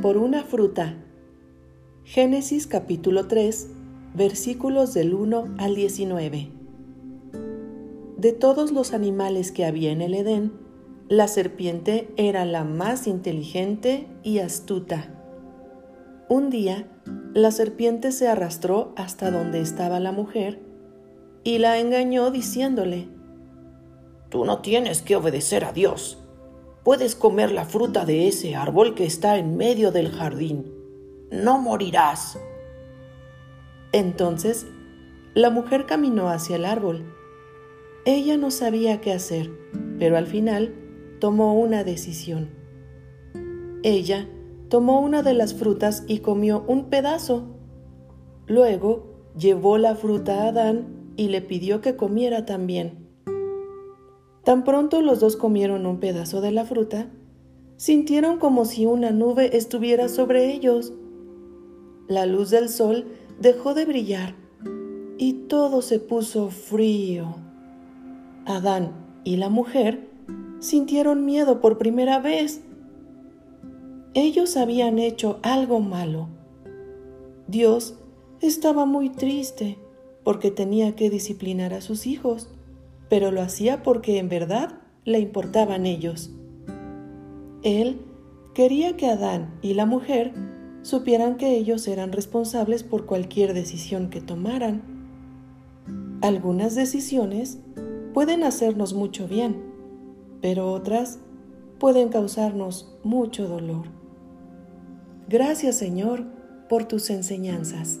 por una fruta. Génesis capítulo 3, versículos del 1 al 19. De todos los animales que había en el Edén, la serpiente era la más inteligente y astuta. Un día, la serpiente se arrastró hasta donde estaba la mujer y la engañó diciéndole, Tú no tienes que obedecer a Dios puedes comer la fruta de ese árbol que está en medio del jardín. No morirás. Entonces, la mujer caminó hacia el árbol. Ella no sabía qué hacer, pero al final tomó una decisión. Ella tomó una de las frutas y comió un pedazo. Luego llevó la fruta a Adán y le pidió que comiera también. Tan pronto los dos comieron un pedazo de la fruta, sintieron como si una nube estuviera sobre ellos. La luz del sol dejó de brillar y todo se puso frío. Adán y la mujer sintieron miedo por primera vez. Ellos habían hecho algo malo. Dios estaba muy triste porque tenía que disciplinar a sus hijos pero lo hacía porque en verdad le importaban ellos. Él quería que Adán y la mujer supieran que ellos eran responsables por cualquier decisión que tomaran. Algunas decisiones pueden hacernos mucho bien, pero otras pueden causarnos mucho dolor. Gracias Señor por tus enseñanzas.